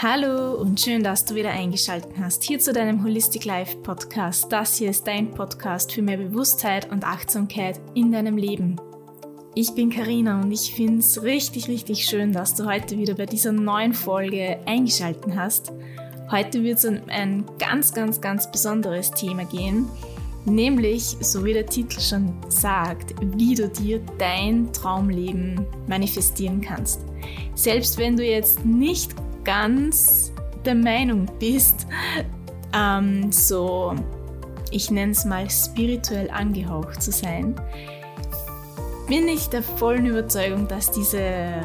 Hallo und schön, dass du wieder eingeschaltet hast hier zu deinem Holistic Life Podcast. Das hier ist dein Podcast für mehr Bewusstheit und Achtsamkeit in deinem Leben. Ich bin Karina und ich finde es richtig, richtig schön, dass du heute wieder bei dieser neuen Folge eingeschaltet hast. Heute wird es um ein ganz, ganz, ganz besonderes Thema gehen, nämlich, so wie der Titel schon sagt, wie du dir dein Traumleben manifestieren kannst. Selbst wenn du jetzt nicht ganz der Meinung bist, ähm, so, ich nenne es mal spirituell angehaucht zu sein, bin ich der vollen Überzeugung, dass diese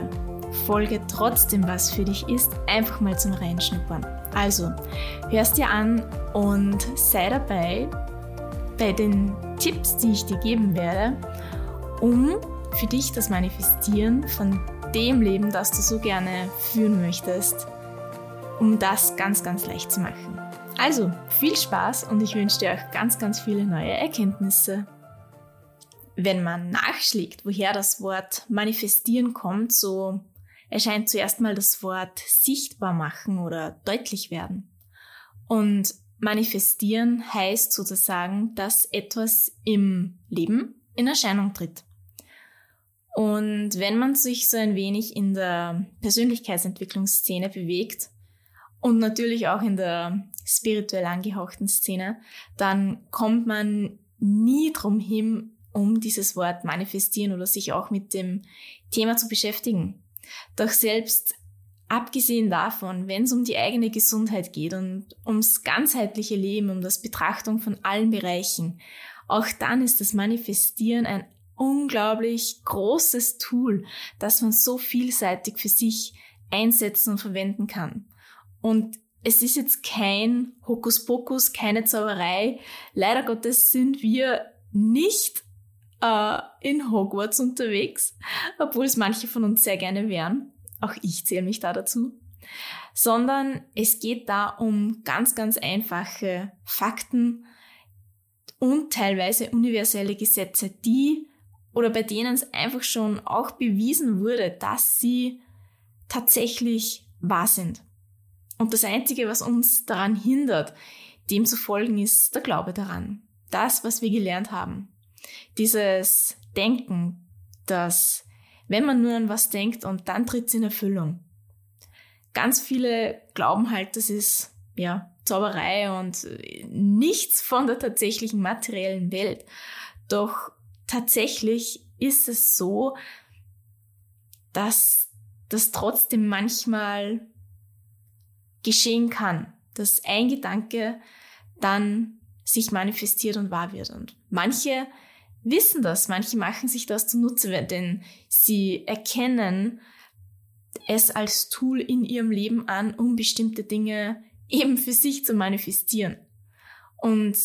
Folge trotzdem was für dich ist, einfach mal zum Reinschnuppern. Also, hörst dir an und sei dabei bei den Tipps, die ich dir geben werde, um für dich das Manifestieren von dem Leben, das du so gerne führen möchtest, um das ganz, ganz leicht zu machen. Also, viel Spaß und ich wünsche dir auch ganz, ganz viele neue Erkenntnisse. Wenn man nachschlägt, woher das Wort manifestieren kommt, so erscheint zuerst mal das Wort sichtbar machen oder deutlich werden. Und manifestieren heißt sozusagen, dass etwas im Leben in Erscheinung tritt. Und wenn man sich so ein wenig in der Persönlichkeitsentwicklungsszene bewegt und natürlich auch in der spirituell angehauchten Szene, dann kommt man nie drum hin, um dieses Wort manifestieren oder sich auch mit dem Thema zu beschäftigen. Doch selbst abgesehen davon, wenn es um die eigene Gesundheit geht und ums ganzheitliche Leben, um das Betrachtung von allen Bereichen, auch dann ist das Manifestieren ein unglaublich großes Tool, das man so vielseitig für sich einsetzen und verwenden kann. Und es ist jetzt kein Hokuspokus, keine Zauberei. Leider Gottes sind wir nicht äh, in Hogwarts unterwegs, obwohl es manche von uns sehr gerne wären. Auch ich zähle mich da dazu. Sondern es geht da um ganz, ganz einfache Fakten und teilweise universelle Gesetze, die oder bei denen es einfach schon auch bewiesen wurde, dass sie tatsächlich wahr sind. Und das Einzige, was uns daran hindert, dem zu folgen, ist der Glaube daran. Das, was wir gelernt haben. Dieses Denken, dass wenn man nur an was denkt und dann tritt es in Erfüllung. Ganz viele glauben halt, das ist ja Zauberei und nichts von der tatsächlichen materiellen Welt. Doch tatsächlich ist es so, dass das trotzdem manchmal geschehen kann, dass ein Gedanke dann sich manifestiert und wahr wird. Und manche wissen das, manche machen sich das zunutze, denn sie erkennen es als Tool in ihrem Leben an, um bestimmte Dinge eben für sich zu manifestieren. Und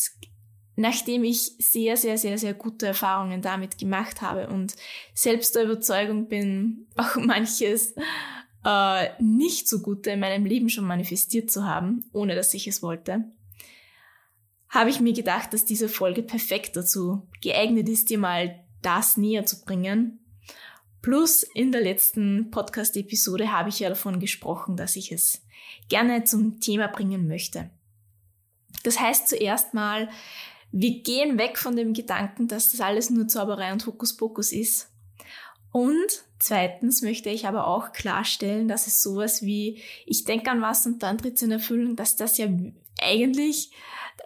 nachdem ich sehr, sehr, sehr, sehr gute Erfahrungen damit gemacht habe und selbst der Überzeugung bin, auch manches äh, nicht so gute in meinem Leben schon manifestiert zu haben, ohne dass ich es wollte, habe ich mir gedacht, dass diese Folge perfekt dazu geeignet ist, dir mal das näher zu bringen. Plus in der letzten Podcast-Episode habe ich ja davon gesprochen, dass ich es gerne zum Thema bringen möchte. Das heißt zuerst mal, wir gehen weg von dem Gedanken, dass das alles nur Zauberei und Hokuspokus ist. Und zweitens möchte ich aber auch klarstellen, dass es sowas wie, ich denke an was und dann tritt es in Erfüllung, dass das ja eigentlich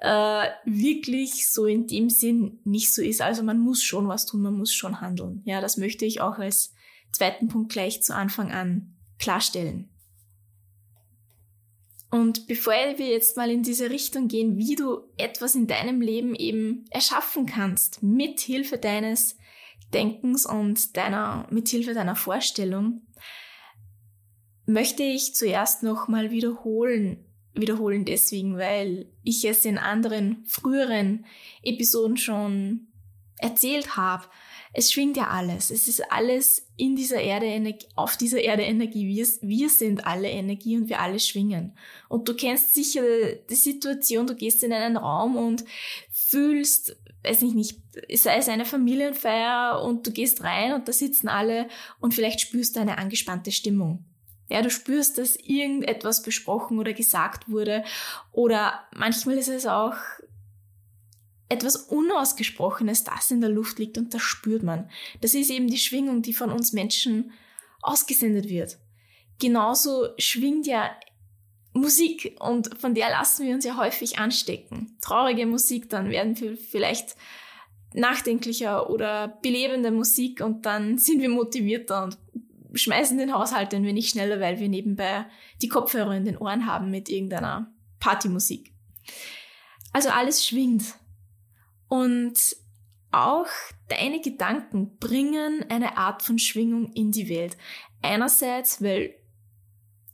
äh, wirklich so in dem Sinn nicht so ist. Also man muss schon was tun, man muss schon handeln. Ja, das möchte ich auch als zweiten Punkt gleich zu Anfang an klarstellen. Und bevor wir jetzt mal in diese Richtung gehen, wie du etwas in deinem Leben eben erschaffen kannst, mit Hilfe deines Denkens und deiner, mit Hilfe deiner Vorstellung, möchte ich zuerst nochmal wiederholen, wiederholen deswegen, weil ich es in anderen früheren Episoden schon erzählt habe, es schwingt ja alles. Es ist alles in dieser Erde, auf dieser Erde Energie. Wir, wir sind alle Energie und wir alle schwingen. Und du kennst sicher die Situation, du gehst in einen Raum und fühlst, weiß ich nicht, sei es eine Familienfeier und du gehst rein und da sitzen alle und vielleicht spürst du eine angespannte Stimmung. Ja, du spürst, dass irgendetwas besprochen oder gesagt wurde. Oder manchmal ist es auch etwas Unausgesprochenes, das in der Luft liegt und das spürt man. Das ist eben die Schwingung, die von uns Menschen ausgesendet wird. Genauso schwingt ja Musik und von der lassen wir uns ja häufig anstecken. Traurige Musik, dann werden wir vielleicht nachdenklicher oder belebende Musik und dann sind wir motivierter und schmeißen den Haushalt ein wenig schneller, weil wir nebenbei die Kopfhörer in den Ohren haben mit irgendeiner Partymusik. Also alles schwingt. Und auch deine Gedanken bringen eine Art von Schwingung in die Welt. Einerseits, weil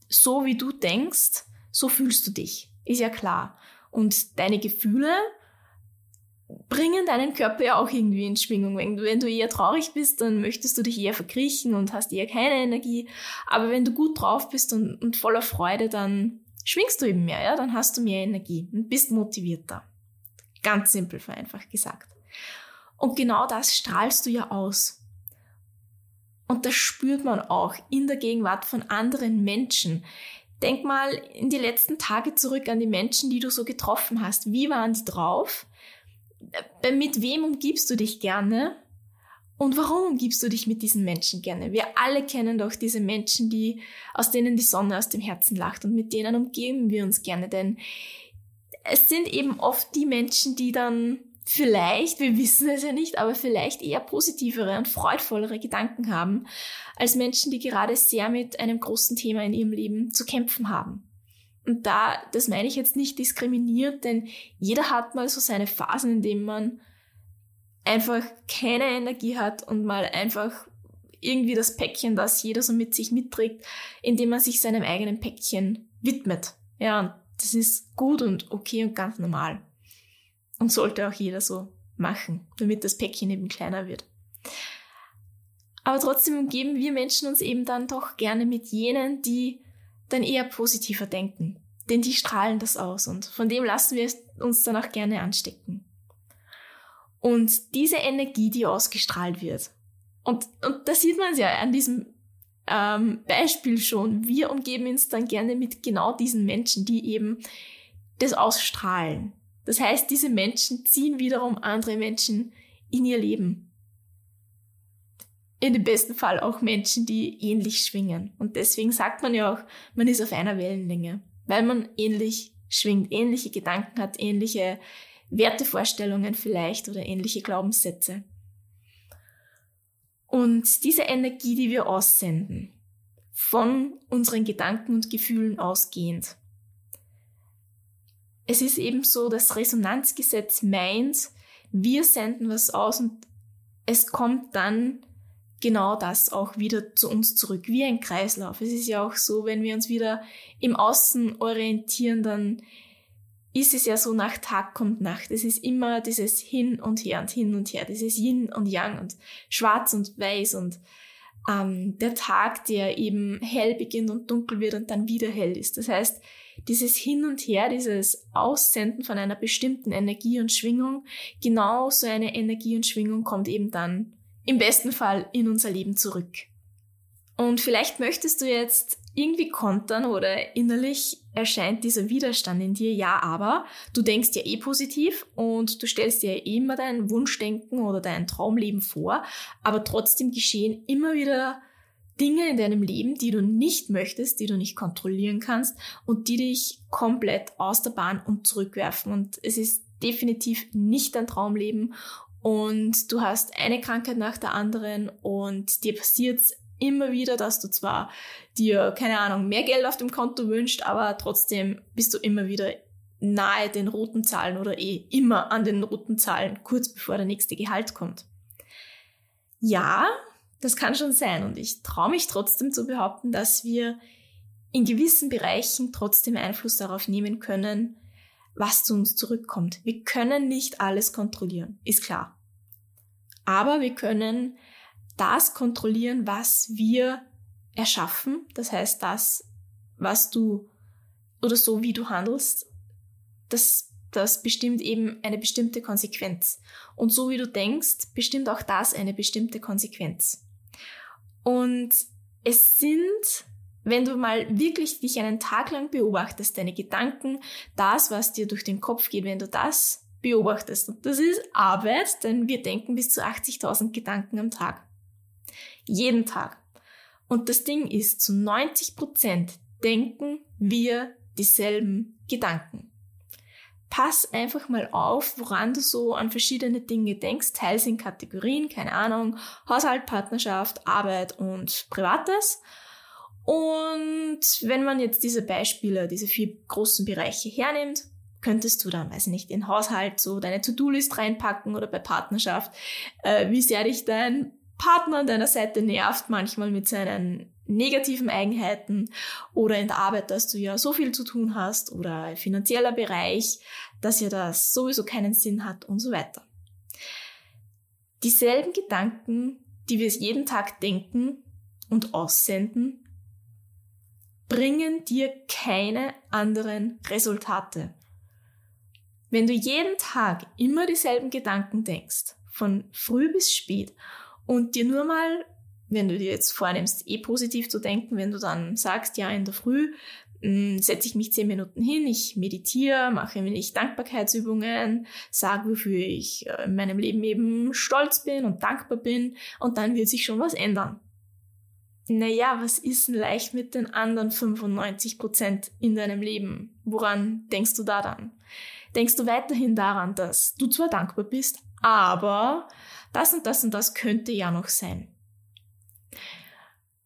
so wie du denkst, so fühlst du dich. Ist ja klar. Und deine Gefühle bringen deinen Körper ja auch irgendwie in Schwingung. Wenn du, wenn du eher traurig bist, dann möchtest du dich eher verkriechen und hast eher keine Energie. Aber wenn du gut drauf bist und, und voller Freude, dann schwingst du eben mehr, ja, dann hast du mehr Energie und bist motivierter. Ganz simpel vereinfacht gesagt. Und genau das strahlst du ja aus. Und das spürt man auch in der Gegenwart von anderen Menschen. Denk mal in die letzten Tage zurück an die Menschen, die du so getroffen hast. Wie waren die drauf? Äh, mit wem umgibst du dich gerne? Und warum umgibst du dich mit diesen Menschen gerne? Wir alle kennen doch diese Menschen, die, aus denen die Sonne aus dem Herzen lacht und mit denen umgeben wir uns gerne, denn es sind eben oft die Menschen, die dann vielleicht, wir wissen es ja nicht, aber vielleicht eher positivere und freudvollere Gedanken haben, als Menschen, die gerade sehr mit einem großen Thema in ihrem Leben zu kämpfen haben. Und da, das meine ich jetzt nicht diskriminiert, denn jeder hat mal so seine Phasen, in denen man einfach keine Energie hat und mal einfach irgendwie das Päckchen, das jeder so mit sich mitträgt, indem man sich seinem eigenen Päckchen widmet. Ja, das ist gut und okay und ganz normal. Und sollte auch jeder so machen, damit das Päckchen eben kleiner wird. Aber trotzdem umgeben wir Menschen uns eben dann doch gerne mit jenen, die dann eher positiver denken. Denn die strahlen das aus und von dem lassen wir uns dann auch gerne anstecken. Und diese Energie, die ausgestrahlt wird, und, und da sieht man es ja an diesem ähm, Beispiel schon, wir umgeben uns dann gerne mit genau diesen Menschen, die eben das ausstrahlen. Das heißt, diese Menschen ziehen wiederum andere Menschen in ihr Leben in dem besten Fall auch Menschen, die ähnlich schwingen. Und deswegen sagt man ja auch, man ist auf einer Wellenlänge, weil man ähnlich schwingt, ähnliche Gedanken hat, ähnliche Wertevorstellungen vielleicht oder ähnliche Glaubenssätze. Und diese Energie, die wir aussenden, von unseren Gedanken und Gefühlen ausgehend. Es ist eben so, das Resonanzgesetz meint, wir senden was aus und es kommt dann genau das auch wieder zu uns zurück, wie ein Kreislauf. Es ist ja auch so, wenn wir uns wieder im Außen orientieren, dann ist es ja so, nach Tag kommt Nacht. Es ist immer dieses Hin und Her und Hin und Her, dieses Yin und Yang und Schwarz und Weiß und ähm, der Tag, der eben hell beginnt und dunkel wird und dann wieder hell ist. Das heißt, dieses Hin und Her, dieses Aussenden von einer bestimmten Energie und Schwingung, genau so eine Energie und Schwingung kommt eben dann im besten Fall in unser Leben zurück. Und vielleicht möchtest du jetzt irgendwie kontern oder innerlich erscheint dieser Widerstand in dir, ja, aber du denkst ja eh positiv und du stellst dir ja eh immer dein Wunschdenken oder dein Traumleben vor, aber trotzdem geschehen immer wieder Dinge in deinem Leben, die du nicht möchtest, die du nicht kontrollieren kannst und die dich komplett aus der Bahn und zurückwerfen. Und es ist definitiv nicht dein Traumleben und du hast eine Krankheit nach der anderen und dir passiert immer wieder, dass du zwar dir, keine Ahnung, mehr Geld auf dem Konto wünscht, aber trotzdem bist du immer wieder nahe den roten Zahlen oder eh immer an den roten Zahlen, kurz bevor der nächste Gehalt kommt. Ja, das kann schon sein und ich traue mich trotzdem zu behaupten, dass wir in gewissen Bereichen trotzdem Einfluss darauf nehmen können, was zu uns zurückkommt. Wir können nicht alles kontrollieren, ist klar. Aber wir können das kontrollieren, was wir erschaffen. Das heißt, das, was du oder so wie du handelst, das, das bestimmt eben eine bestimmte Konsequenz. Und so wie du denkst, bestimmt auch das eine bestimmte Konsequenz. Und es sind Wenn du mal wirklich dich einen Tag lang beobachtest, deine Gedanken, das, was dir durch den Kopf geht, wenn du das beobachtest, und das ist Arbeit, denn wir denken bis zu 80.000 Gedanken am Tag. Jeden Tag. Und das Ding ist, zu 90 Prozent denken wir dieselben Gedanken. Pass einfach mal auf, woran du so an verschiedene Dinge denkst. Teils in Kategorien, keine Ahnung, Haushalt, Partnerschaft, Arbeit und Privates. Und wenn man jetzt diese Beispiele, diese vier großen Bereiche hernimmt, könntest du dann, weiß ich nicht, in Haushalt so deine To-Do-List reinpacken oder bei Partnerschaft, äh, wie sehr dich dein Partner an deiner Seite nervt, manchmal mit seinen negativen Eigenheiten oder in der Arbeit, dass du ja so viel zu tun hast oder finanzieller Bereich, dass ja das sowieso keinen Sinn hat und so weiter. Dieselben Gedanken, die wir jeden Tag denken und aussenden, bringen dir keine anderen Resultate. Wenn du jeden Tag immer dieselben Gedanken denkst, von früh bis spät, und dir nur mal, wenn du dir jetzt vornimmst, eh positiv zu denken, wenn du dann sagst, ja, in der Früh hm, setze ich mich zehn Minuten hin, ich meditiere, mache ein wenig Dankbarkeitsübungen, sage, wofür ich äh, in meinem Leben eben stolz bin und dankbar bin, und dann wird sich schon was ändern naja, was ist denn leicht mit den anderen 95 Prozent in deinem Leben? Woran denkst du da dann? Denkst du weiterhin daran, dass du zwar dankbar bist, aber das und das und das könnte ja noch sein?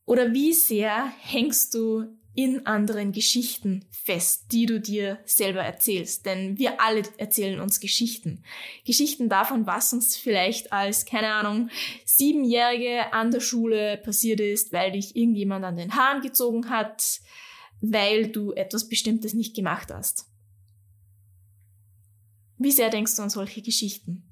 Oder wie sehr hängst du in anderen Geschichten fest, die du dir selber erzählst. Denn wir alle erzählen uns Geschichten. Geschichten davon, was uns vielleicht als, keine Ahnung, Siebenjährige an der Schule passiert ist, weil dich irgendjemand an den Haaren gezogen hat, weil du etwas Bestimmtes nicht gemacht hast. Wie sehr denkst du an solche Geschichten?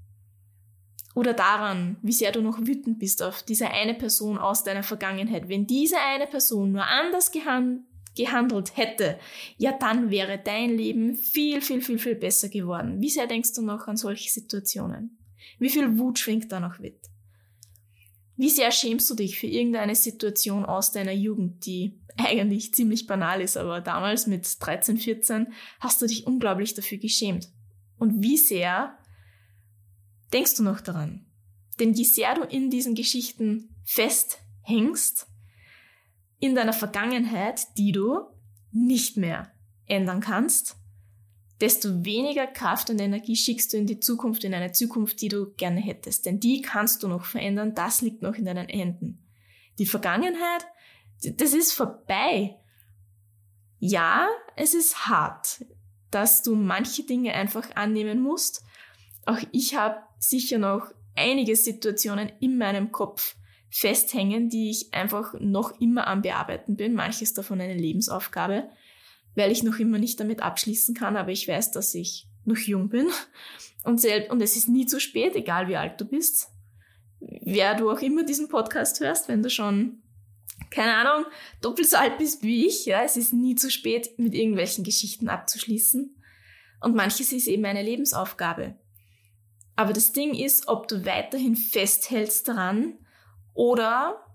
Oder daran, wie sehr du noch wütend bist auf diese eine Person aus deiner Vergangenheit. Wenn diese eine Person nur anders gehandelt gehandelt hätte, ja dann wäre dein Leben viel, viel, viel, viel besser geworden. Wie sehr denkst du noch an solche Situationen? Wie viel Wut schwingt da noch mit? Wie sehr schämst du dich für irgendeine Situation aus deiner Jugend, die eigentlich ziemlich banal ist, aber damals mit 13, 14 hast du dich unglaublich dafür geschämt? Und wie sehr denkst du noch daran? Denn je sehr du in diesen Geschichten festhängst, in deiner Vergangenheit, die du nicht mehr ändern kannst, desto weniger Kraft und Energie schickst du in die Zukunft, in eine Zukunft, die du gerne hättest. Denn die kannst du noch verändern, das liegt noch in deinen Händen. Die Vergangenheit, das ist vorbei. Ja, es ist hart, dass du manche Dinge einfach annehmen musst. Auch ich habe sicher noch einige Situationen in meinem Kopf, festhängen, die ich einfach noch immer am Bearbeiten bin. Manches davon eine Lebensaufgabe, weil ich noch immer nicht damit abschließen kann, aber ich weiß, dass ich noch jung bin und, selbst, und es ist nie zu spät, egal wie alt du bist. Wer du auch immer diesen Podcast hörst, wenn du schon, keine Ahnung, doppelt so alt bist wie ich, ja, es ist nie zu spät, mit irgendwelchen Geschichten abzuschließen. Und manches ist eben eine Lebensaufgabe. Aber das Ding ist, ob du weiterhin festhältst daran oder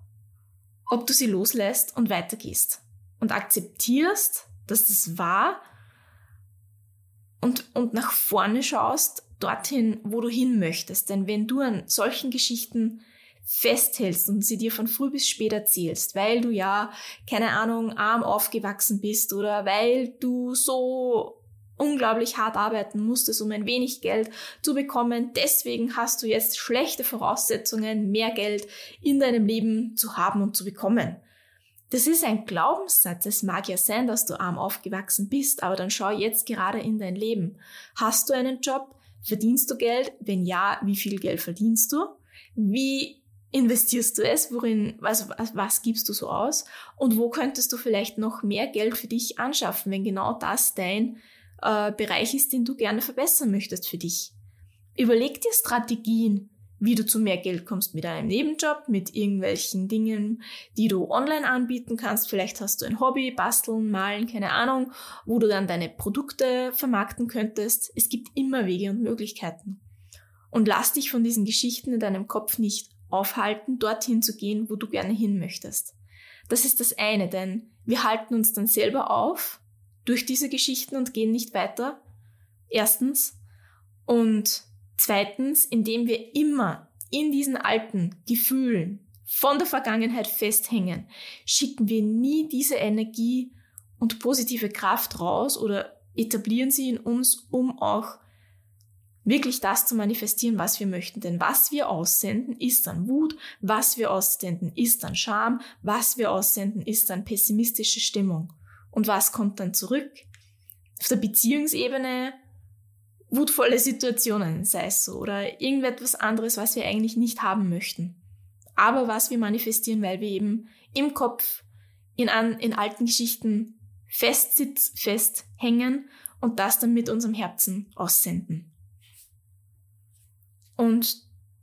ob du sie loslässt und weitergehst und akzeptierst, dass das war und, und nach vorne schaust, dorthin, wo du hin möchtest. Denn wenn du an solchen Geschichten festhältst und sie dir von früh bis spät erzählst, weil du ja, keine Ahnung, arm aufgewachsen bist oder weil du so unglaublich hart arbeiten musstest, um ein wenig Geld zu bekommen. Deswegen hast du jetzt schlechte Voraussetzungen, mehr Geld in deinem Leben zu haben und zu bekommen. Das ist ein Glaubenssatz. Es mag ja sein, dass du arm aufgewachsen bist, aber dann schau jetzt gerade in dein Leben. Hast du einen Job? Verdienst du Geld? Wenn ja, wie viel Geld verdienst du? Wie investierst du es? Worin, was, was, was gibst du so aus? Und wo könntest du vielleicht noch mehr Geld für dich anschaffen, wenn genau das dein äh, Bereich ist, den du gerne verbessern möchtest für dich. Überleg dir Strategien, wie du zu mehr Geld kommst mit einem Nebenjob, mit irgendwelchen Dingen, die du online anbieten kannst. Vielleicht hast du ein Hobby, basteln, malen, keine Ahnung, wo du dann deine Produkte vermarkten könntest. Es gibt immer Wege und Möglichkeiten. Und lass dich von diesen Geschichten in deinem Kopf nicht aufhalten, dorthin zu gehen, wo du gerne hin möchtest. Das ist das eine, denn wir halten uns dann selber auf durch diese Geschichten und gehen nicht weiter. Erstens. Und zweitens, indem wir immer in diesen alten Gefühlen von der Vergangenheit festhängen, schicken wir nie diese Energie und positive Kraft raus oder etablieren sie in uns, um auch wirklich das zu manifestieren, was wir möchten. Denn was wir aussenden, ist dann Wut, was wir aussenden, ist dann Scham, was wir aussenden, ist dann pessimistische Stimmung. Und was kommt dann zurück? Auf der Beziehungsebene wutvolle Situationen, sei es so, oder irgendetwas anderes, was wir eigentlich nicht haben möchten. Aber was wir manifestieren, weil wir eben im Kopf in, an, in alten Geschichten festsitz, festhängen und das dann mit unserem Herzen aussenden. Und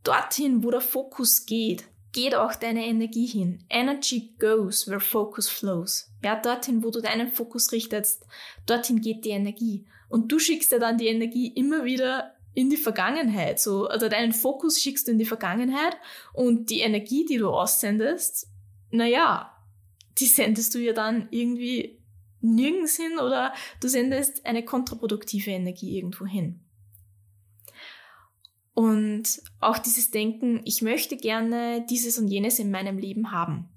dorthin, wo der Fokus geht, geht auch deine Energie hin. Energy goes where focus flows. Ja, dorthin, wo du deinen Fokus richtest, dorthin geht die Energie. Und du schickst ja dann die Energie immer wieder in die Vergangenheit. So, also deinen Fokus schickst du in die Vergangenheit und die Energie, die du aussendest, naja, die sendest du ja dann irgendwie nirgends hin oder du sendest eine kontraproduktive Energie irgendwo hin. Und auch dieses Denken, ich möchte gerne dieses und jenes in meinem Leben haben,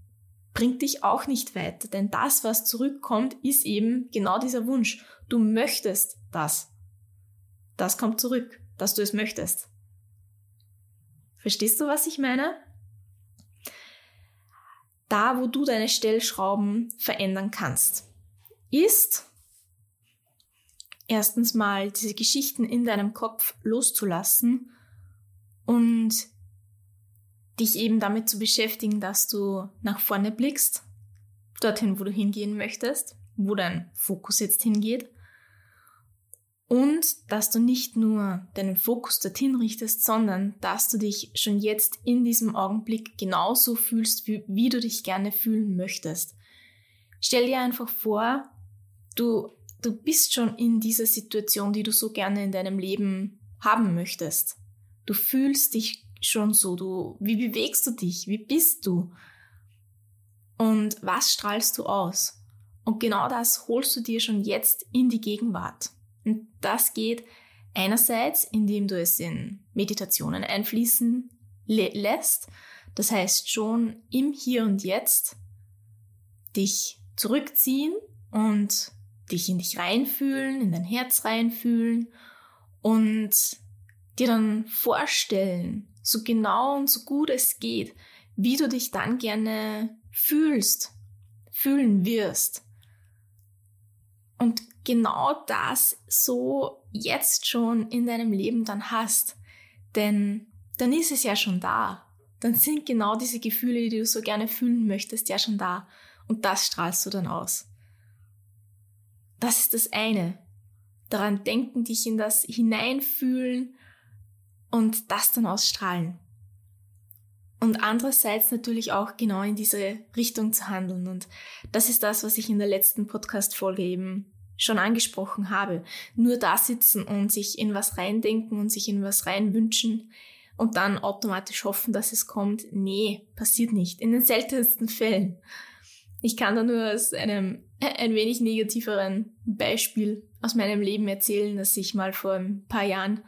bringt dich auch nicht weiter, denn das, was zurückkommt, ist eben genau dieser Wunsch. Du möchtest das. Das kommt zurück, dass du es möchtest. Verstehst du, was ich meine? Da, wo du deine Stellschrauben verändern kannst, ist erstens mal diese Geschichten in deinem Kopf loszulassen und dich eben damit zu beschäftigen, dass du nach vorne blickst, dorthin, wo du hingehen möchtest, wo dein Fokus jetzt hingeht. Und dass du nicht nur deinen Fokus dorthin richtest, sondern dass du dich schon jetzt in diesem Augenblick genauso fühlst, wie, wie du dich gerne fühlen möchtest. Stell dir einfach vor, du, du bist schon in dieser Situation, die du so gerne in deinem Leben haben möchtest. Du fühlst dich schon so, du, wie bewegst du dich? Wie bist du? Und was strahlst du aus? Und genau das holst du dir schon jetzt in die Gegenwart. Und das geht einerseits, indem du es in Meditationen einfließen lässt. Das heißt schon im Hier und Jetzt dich zurückziehen und dich in dich reinfühlen, in dein Herz reinfühlen und dir dann vorstellen, so genau und so gut es geht, wie du dich dann gerne fühlst, fühlen wirst. Und genau das so jetzt schon in deinem Leben dann hast. Denn dann ist es ja schon da. Dann sind genau diese Gefühle, die du so gerne fühlen möchtest, ja schon da. Und das strahlst du dann aus. Das ist das eine. Daran denken, dich in das hineinfühlen und das dann ausstrahlen. Und andererseits natürlich auch genau in diese Richtung zu handeln. Und das ist das, was ich in der letzten Podcast-Folge eben schon angesprochen habe. Nur da sitzen und sich in was reindenken und sich in was reinwünschen und dann automatisch hoffen, dass es kommt. Nee, passiert nicht. In den seltensten Fällen. Ich kann da nur aus einem ein wenig negativeren Beispiel aus meinem Leben erzählen, dass ich mal vor ein paar Jahren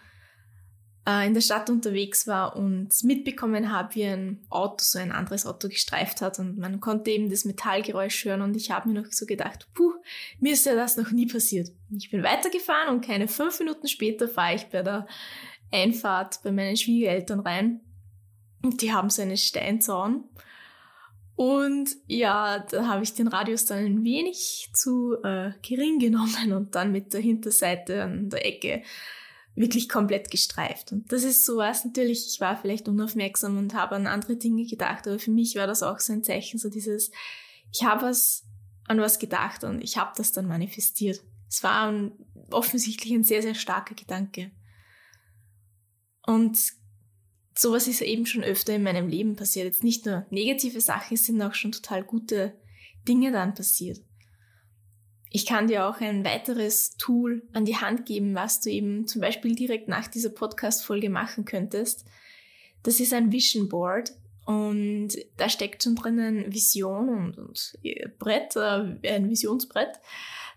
in der Stadt unterwegs war und mitbekommen habe, wie ein Auto, so ein anderes Auto gestreift hat und man konnte eben das Metallgeräusch hören und ich habe mir noch so gedacht, puh, mir ist ja das noch nie passiert. Ich bin weitergefahren und keine fünf Minuten später fahre ich bei der Einfahrt bei meinen Schwiegereltern rein und die haben so einen Steinzaun. Und ja, da habe ich den Radius dann ein wenig zu äh, gering genommen und dann mit der Hinterseite an der Ecke wirklich komplett gestreift. Und das ist sowas, natürlich, ich war vielleicht unaufmerksam und habe an andere Dinge gedacht, aber für mich war das auch so ein Zeichen, so dieses, ich habe was an was gedacht und ich habe das dann manifestiert. Es war ein, offensichtlich ein sehr, sehr starker Gedanke. Und sowas ist eben schon öfter in meinem Leben passiert. Jetzt nicht nur negative Sachen, es sind auch schon total gute Dinge dann passiert. Ich kann dir auch ein weiteres Tool an die Hand geben, was du eben zum Beispiel direkt nach dieser Podcast-Folge machen könntest. Das ist ein Vision Board Und da steckt schon drinnen Vision und, und Brett, äh, ein Visionsbrett.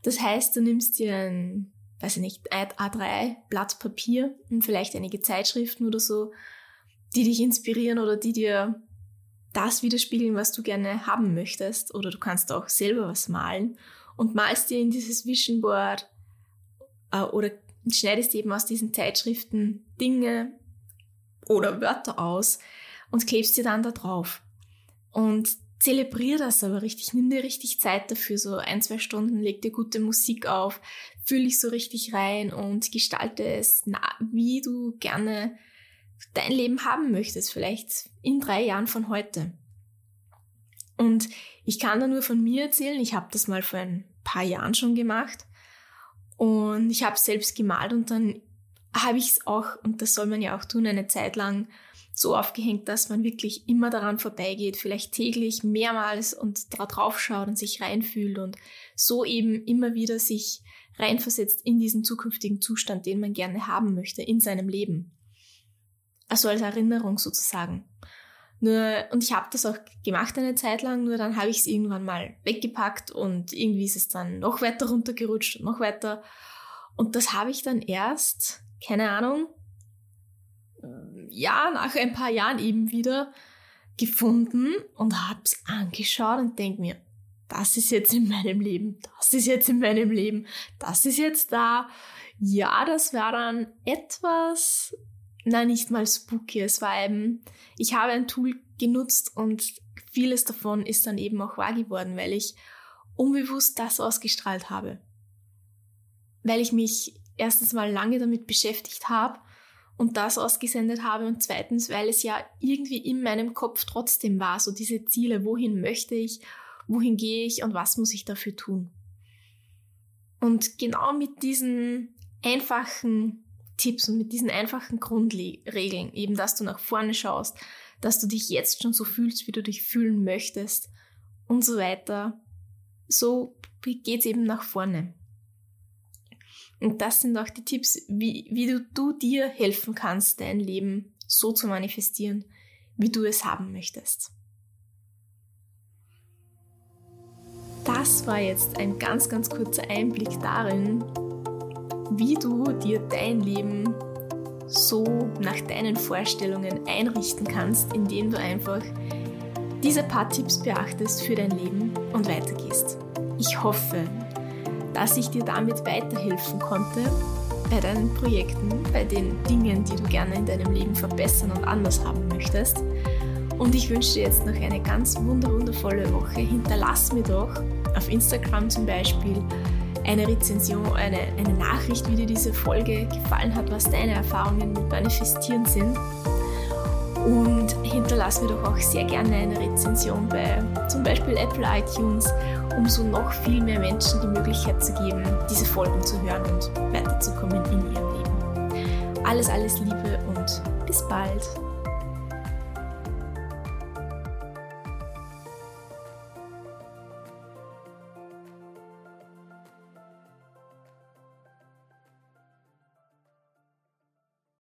Das heißt, du nimmst dir ein, weiß ich nicht, A3 Blatt Papier und vielleicht einige Zeitschriften oder so, die dich inspirieren oder die dir das widerspiegeln, was du gerne haben möchtest. Oder du kannst auch selber was malen und malst dir in dieses Vision Board äh, oder schneidest eben aus diesen Zeitschriften Dinge oder Wörter aus und klebst dir dann da drauf. Und zelebrier das aber richtig, nimm dir richtig Zeit dafür, so ein, zwei Stunden, leg dir gute Musik auf, fühl dich so richtig rein und gestalte es, wie du gerne dein Leben haben möchtest, vielleicht in drei Jahren von heute. Und ich kann da nur von mir erzählen, ich habe das mal vor ein paar Jahren schon gemacht und ich habe selbst gemalt und dann habe ich es auch, und das soll man ja auch tun, eine Zeit lang so aufgehängt, dass man wirklich immer daran vorbeigeht, vielleicht täglich mehrmals und da drauf schaut und sich reinfühlt und so eben immer wieder sich reinversetzt in diesen zukünftigen Zustand, den man gerne haben möchte in seinem Leben. Also als Erinnerung sozusagen. Nur, und ich habe das auch gemacht eine Zeit lang, nur dann habe ich es irgendwann mal weggepackt und irgendwie ist es dann noch weiter runtergerutscht und noch weiter. Und das habe ich dann erst, keine Ahnung, ja, nach ein paar Jahren eben wieder gefunden und habe es angeschaut und denke mir, das ist jetzt in meinem Leben, das ist jetzt in meinem Leben, das ist jetzt da. Ja, das war dann etwas na nicht mal spooky. Es war eben, ich habe ein Tool genutzt und vieles davon ist dann eben auch wahr geworden, weil ich unbewusst das ausgestrahlt habe. Weil ich mich erstens mal lange damit beschäftigt habe und das ausgesendet habe und zweitens, weil es ja irgendwie in meinem Kopf trotzdem war, so diese Ziele, wohin möchte ich, wohin gehe ich und was muss ich dafür tun. Und genau mit diesen einfachen Tipps und mit diesen einfachen Grundregeln, eben dass du nach vorne schaust, dass du dich jetzt schon so fühlst, wie du dich fühlen möchtest und so weiter. So geht es eben nach vorne. Und das sind auch die Tipps, wie, wie du, du dir helfen kannst, dein Leben so zu manifestieren, wie du es haben möchtest. Das war jetzt ein ganz, ganz kurzer Einblick darin, wie du dir dein Leben so nach deinen Vorstellungen einrichten kannst, indem du einfach diese paar Tipps beachtest für dein Leben und weitergehst. Ich hoffe, dass ich dir damit weiterhelfen konnte bei deinen Projekten, bei den Dingen, die du gerne in deinem Leben verbessern und anders haben möchtest. Und ich wünsche dir jetzt noch eine ganz wundervolle Woche. Hinterlass mir doch auf Instagram zum Beispiel eine Rezension, eine, eine Nachricht, wie dir diese Folge gefallen hat, was deine Erfahrungen mit Manifestieren sind. Und hinterlass mir doch auch sehr gerne eine Rezension bei zum Beispiel Apple iTunes, um so noch viel mehr Menschen die Möglichkeit zu geben, diese Folgen zu hören und weiterzukommen in ihrem Leben. Alles, alles Liebe und bis bald.